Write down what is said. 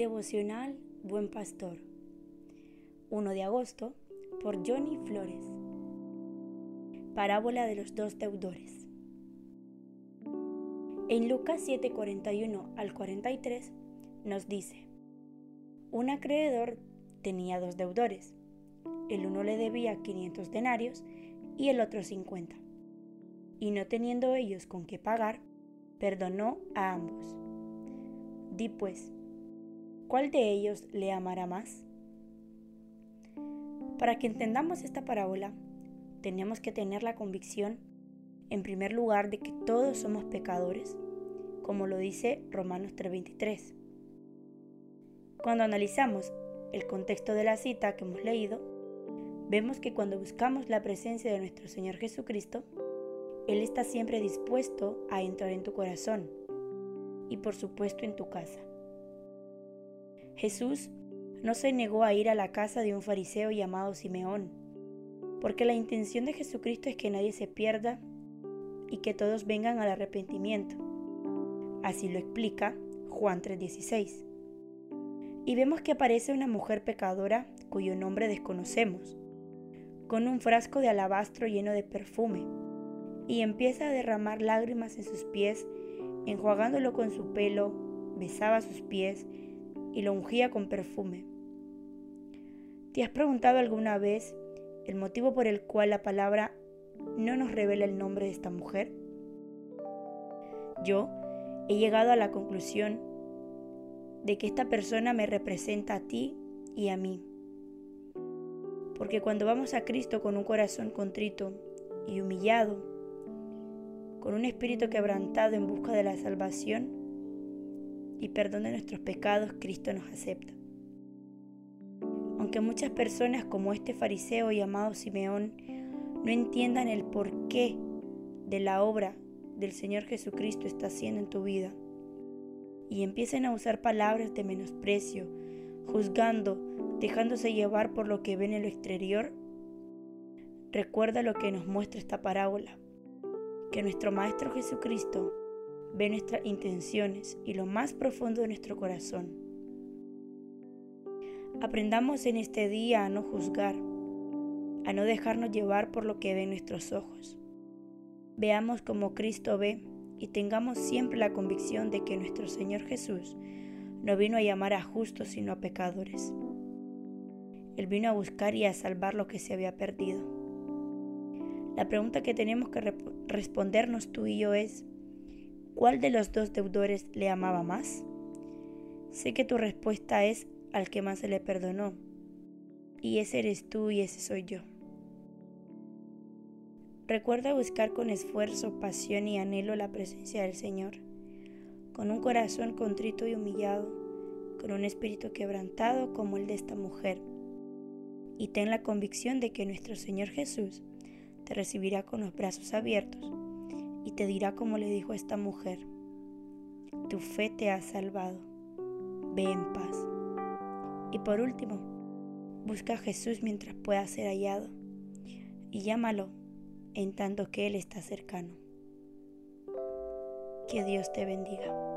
Devocional Buen Pastor. 1 de agosto por Johnny Flores. Parábola de los dos deudores. En Lucas 7:41 al 43 nos dice, un acreedor tenía dos deudores. El uno le debía 500 denarios y el otro 50. Y no teniendo ellos con qué pagar, perdonó a ambos. Di pues, ¿cuál de ellos le amará más? Para que entendamos esta parábola, tenemos que tener la convicción, en primer lugar, de que todos somos pecadores, como lo dice Romanos 3:23. Cuando analizamos el contexto de la cita que hemos leído, vemos que cuando buscamos la presencia de nuestro Señor Jesucristo, Él está siempre dispuesto a entrar en tu corazón y por supuesto en tu casa. Jesús no se negó a ir a la casa de un fariseo llamado Simeón, porque la intención de Jesucristo es que nadie se pierda y que todos vengan al arrepentimiento. Así lo explica Juan 3:16. Y vemos que aparece una mujer pecadora cuyo nombre desconocemos, con un frasco de alabastro lleno de perfume, y empieza a derramar lágrimas en sus pies, enjuagándolo con su pelo, besaba sus pies y lo ungía con perfume. ¿Te has preguntado alguna vez el motivo por el cual la palabra no nos revela el nombre de esta mujer? Yo he llegado a la conclusión de que esta persona me representa a ti y a mí. Porque cuando vamos a Cristo con un corazón contrito y humillado, con un espíritu quebrantado en busca de la salvación, y perdón de nuestros pecados, Cristo nos acepta. Aunque muchas personas como este fariseo llamado Simeón no entiendan el porqué de la obra del Señor Jesucristo está haciendo en tu vida y empiecen a usar palabras de menosprecio, juzgando, dejándose llevar por lo que ven en lo exterior, recuerda lo que nos muestra esta parábola, que nuestro Maestro Jesucristo ve nuestras intenciones y lo más profundo de nuestro corazón. Aprendamos en este día a no juzgar, a no dejarnos llevar por lo que ven nuestros ojos. Veamos como Cristo ve y tengamos siempre la convicción de que nuestro Señor Jesús no vino a llamar a justos sino a pecadores. Él vino a buscar y a salvar lo que se había perdido. La pregunta que tenemos que respondernos tú y yo es, ¿Cuál de los dos deudores le amaba más? Sé que tu respuesta es al que más se le perdonó. Y ese eres tú y ese soy yo. Recuerda buscar con esfuerzo, pasión y anhelo la presencia del Señor, con un corazón contrito y humillado, con un espíritu quebrantado como el de esta mujer. Y ten la convicción de que nuestro Señor Jesús te recibirá con los brazos abiertos y te dirá como le dijo esta mujer, tu fe te ha salvado, ve en paz. Y por último, busca a Jesús mientras pueda ser hallado y llámalo en tanto que Él está cercano. Que Dios te bendiga.